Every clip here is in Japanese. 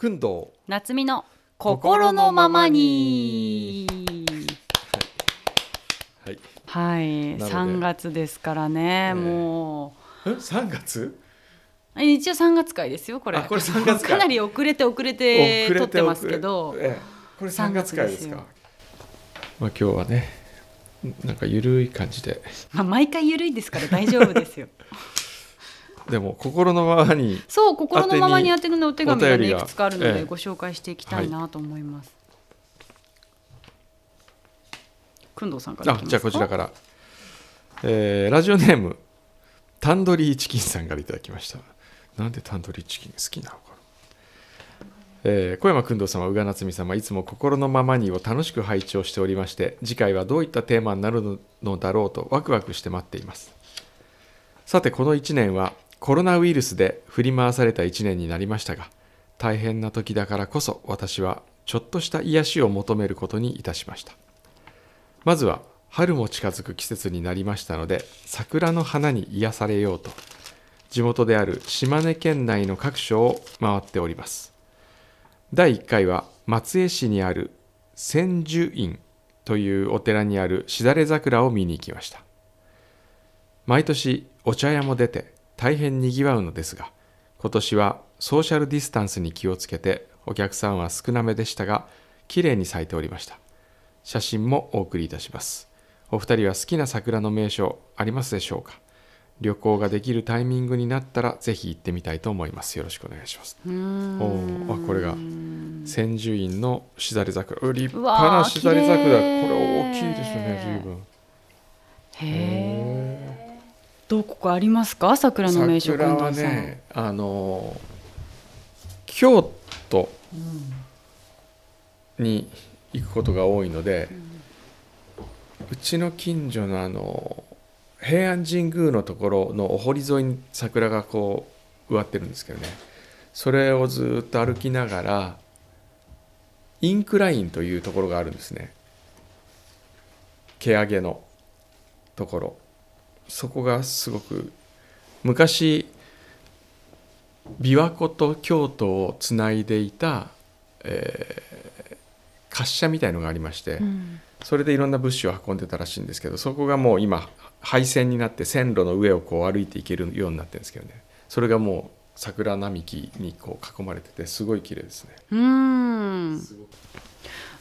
くんど夏美の心のままに。はい。はい。なので。3月ですからね、えもえ三月？う一応3月回ですよこれ。あこれ3月回かなり遅れて遅れて撮ってますけど。ええ。これ三月回ですか。まあ今日はねなんかゆるい感じで。まあ、毎回緩いですから大丈夫ですよ でも心のままにそう心のままに当てるのお手紙がねいくつかあるのええ。でご紹介していきたいなと思います、くんどうさんからあじゃあこちらから、えーラジオネームタンドリーチキンさんからいただきました。なんでタンドリーチキン好きなのかな？えー小山君堂様宇賀夏美様いつも心のままにを楽しく拝聴しておりまして次回はどういったテーマになるのだろうとワクワクして待っています。さてこの1年はコロナウイルスで振り回された1年になりましたが大変な時だからこそ私はちょっとした癒しを求めることにいたしました。まずは春も近づく季節になりましたので桜の花に癒されようと地元である島根県内の各所を回っております。第1回は松江市にある千住院というお寺にあるしだれ桜を見に行きました。毎年お茶屋も出て大変にぎわうのですが今年はソーシャルディスタンスに気をつけてお客さんは少なめでしたが綺麗に咲いておりました。写真もお送りいたします。お二人は好きな桜の名所ありますでしょうか？旅行ができるタイミングになったらぜひ行ってみたいと思います。よろしくお願いします。おーあこれが千住院のしだれ桜。う立派なしだれ桜。これ大きいですよね随分。へえどこかありますか？桜の名所近藤さん、ねあの京都に行くことが多いので、うちの近所のあの平安神宮のところのお堀沿いに桜がこう植わってるんですけどね。それをずっと歩きながらインクラインというところがあるんですね。毛上げのところそこがすごく昔琵琶湖と京都をつないでいた、えー滑車みたいのがありまして、うん。それでいろんな物資を運んでたらしいんですけどそこがもう今廃線になって線路の上をこう歩いていけるようになってるんですけどね。それがもう桜並木にこう囲まれててすごい綺麗ですね。うーん。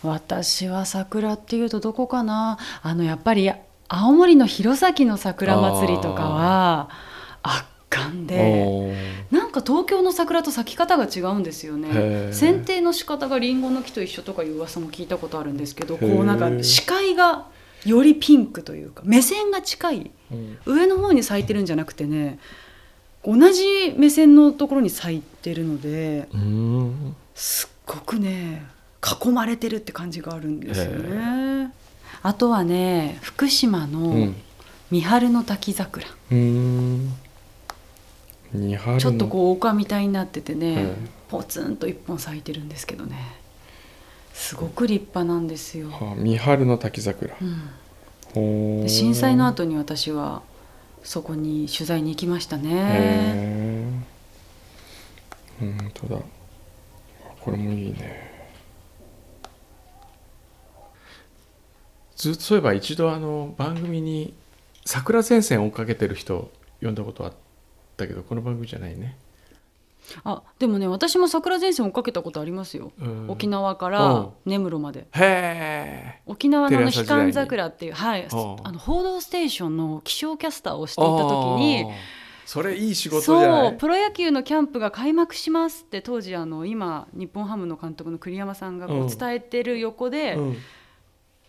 私は桜っていうとどこかな？あのやっぱり青森の弘前の桜祭りとかは圧巻でなんか東京の桜と咲き方が違うんですよへねー。剪定の仕方がリンゴの木と一緒とかいう噂も聞いたことあるんですけどこうなんか視界がよりピンクというか目線が近い。うん。上の方に咲いてるんじゃなくてね同じ目線のところに咲いてるのでうん。すっごくね囲まれてるって感じがあるんですよへね。あとはね福島うのん。三春の滝桜、うん。ちょっとこう丘みたいになっててね、うん。ポツンと一本咲いてるんですけどね。すごく立派なんですよ。はあ三春の滝桜。うん。震災の後に私はそこに取材に行きましたね。本当だこれもいいねずそういえば一度あの番組に桜前線を追っかけてる人呼んだことあったけどこの番組じゃないね。あでもね私も桜前線追っかけたことありますよ。うん。沖縄かうんら根室まで。へえ沖縄の悲観桜っていう、はい、はああの報道ステーションの気象キャスターをしていた時にそれいい仕事そうプロ野球のキャンプが開幕しますって当時あの今日本ハムの監督の栗山さんがこうん。う伝えてる横で、うん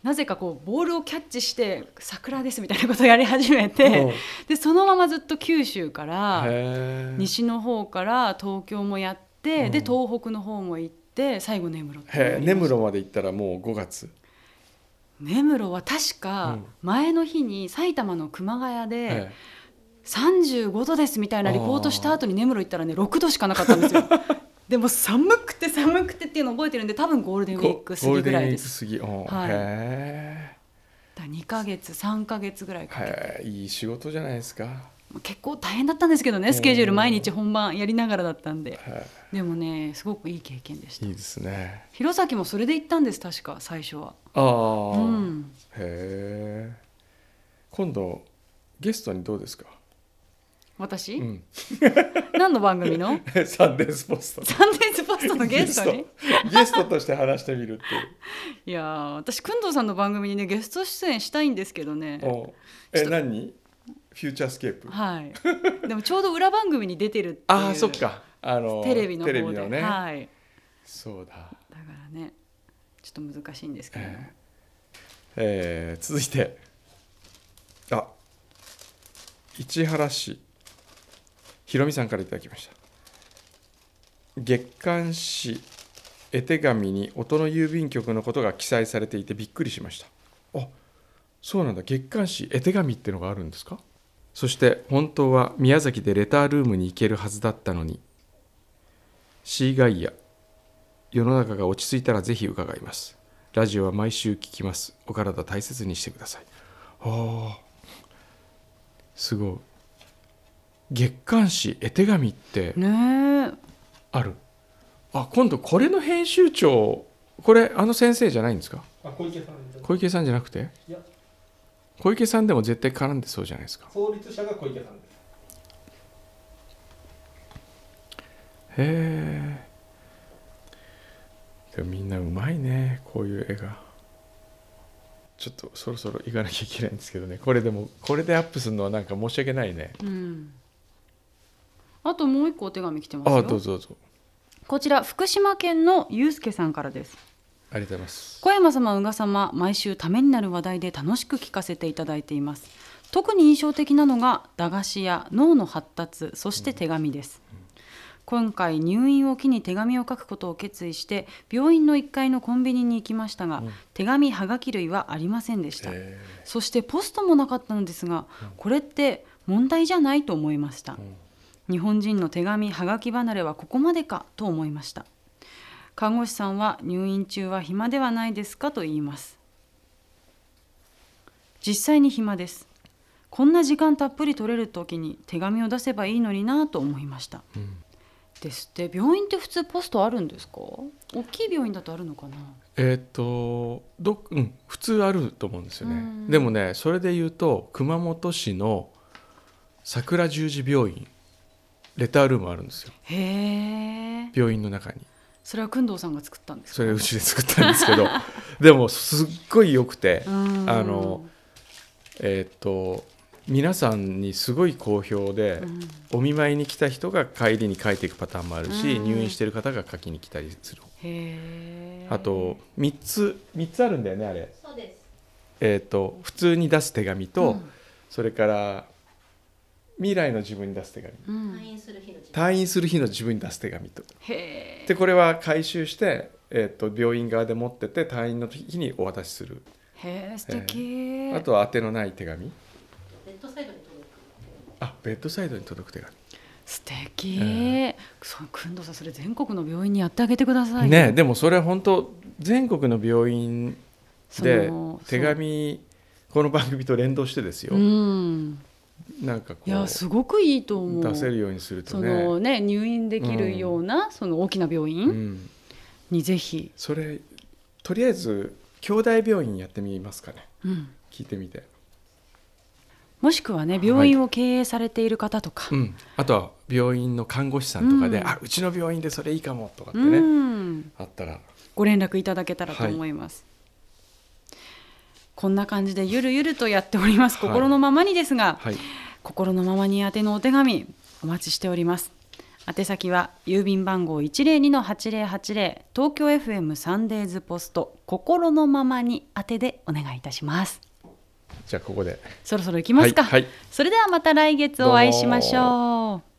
なぜかこうボールをキャッチして桜ですみたいなことをやり始めて、うん。でそのままずっと九州から西の方から東京もやって、うん。で東北の方も行って最後根室根室まで行ったらもう5月。根室は確かうん。前の日に埼玉の熊谷でへ35度ですみたいなリポートした後に根室行ったらね6度しかなかったんですよ。でも寒くて寒くてっていうのを覚えてるんで多分ゴールデンウィーク過ぎぐらいです。ゴールデンウィーク過ぎ、はい。へだ2ヶ月3ヶ月ぐらいかけて。いい仕事じゃないですか。結構大変だったんですけどねスケジュール毎日本番やりながらだったんで。はでもねすごくいい経験でした。いいいですね。弘前もそれで行ったんです確か最初は。ああ、うん。へえ今度ゲストにどうですか、私、うん、何の番組の？サンデーズポストサンデーズポストのゲストに？ゲストとして話してみるっていう。いやー私薫堂さんの番組にねゲスト出演したいんですけどね。え何？フューチャースケープ。はい。でもちょうど裏番組に出てるっていうああそっか。あのテレビの方で。テレビのね、はい。そうだ、だからねちょっと難しいんですけど、ええー続いて。あ市原市ひろみさんからいただきました。月刊誌絵手紙に音の郵便局のことが記載されていてびっくりしました。あそうなんだ。月刊誌絵手紙ってのがあるんですか？そして本当は宮崎でレタールームに行けるはずだったのに。シーガイア世の中が落ち着いたらぜひ伺います。ラジオは毎週聞きます。お体大切にしてください。ああすごい。月刊誌絵手紙ってある。あ今度これの編集長これあの先生じゃないんですか？あ小池さんじゃ小池さんじゃなくて？小池さんでも絶対絡んでそうじゃないですか。創立者が小池さんです。へえ。みんなうまいねこういう絵が。ちょっとそろそろ行かなきゃいけないんですけどね。これでもこれでアップするのはなんか申し訳ないね。うんあともう一個お手紙来てますあよ。あどうぞどうぞ。こちら福島県のゆうすけさんからです。ありがとうございます。小山様、宇賀様、毎週ためになる話題で楽しく聞かせていただいています。特に印象的なのが駄菓子や脳の発達、そして手紙です。今回入院を機に手紙を書くことを決意して病院の1階のコンビニに行きましたが、手紙はがき類はありませんでした。へそしてポストもなかったのですが、これって問題じゃないと思いました、日本人の手紙はがき離れはここまでかと思いました。看護師さんは入院中は暇ではないですかと言います。実際に暇です。こんな時間たっぷり取れる時に手紙を出せばいいのになと思いました、んですって病院って普通ポストあるんですか？大きい病院だとあるのかな？えーっとど、うん、普通あると思うんですよね。うん。でもねそれで言うと熊本市の桜十字病院レタールームあるんですよ。へえ病院の中に。それは工藤さんが作ったんですか？それうちで作ったんですけど。でもすっごい良くてうん。あのえーっと皆さんにすごい好評で、うん。お見舞いに来た人が帰りに書いていくパターンもあるし、うん。入院してる方が書きに来たりする。あと3つ3つあるんだよねあれ。そうです。えー、と普通に出す手紙と、うん。それから未来の自分に出す手紙。うん。退院する日の時退院する日の自分に出す手紙と。でこれは回収して、えー、と病院側で持ってて退院の日にお渡しする。へえ素敵、あとは宛てのない手紙。ベッドサイドに届く。あベッドサイドに届く手素敵、えそう工藤さんそれ全国の病院にやってあげてください。ねでもそれ本当全国の病院そでの手紙この番組と連動してですよ、うんなんかこいやすごくいいと思う。う出せるようにするとそねのね入院できるような、その大きな病う院ん、にぜひ、それとりあえず兄弟病院やってみますかね。うん。聞いてみて、もしくはね病院を経営されている方とか、うん、あとは病院の看護師さんとかで、うん。あうちの病院でそれいいかもとかってうね、ん。あったら。ご連絡いただけたらと思います、こんな感じでゆるゆるとやっております。はい。心のままにですが、はい。心のままに宛てのお手紙お待ちしております。宛先は郵便番号102-8080東京 FM サンデーズポスト心のままに宛てでお願いいたします。じゃあここで。そろそろ行きますか、はいはい。それではまた来月お会いしましょう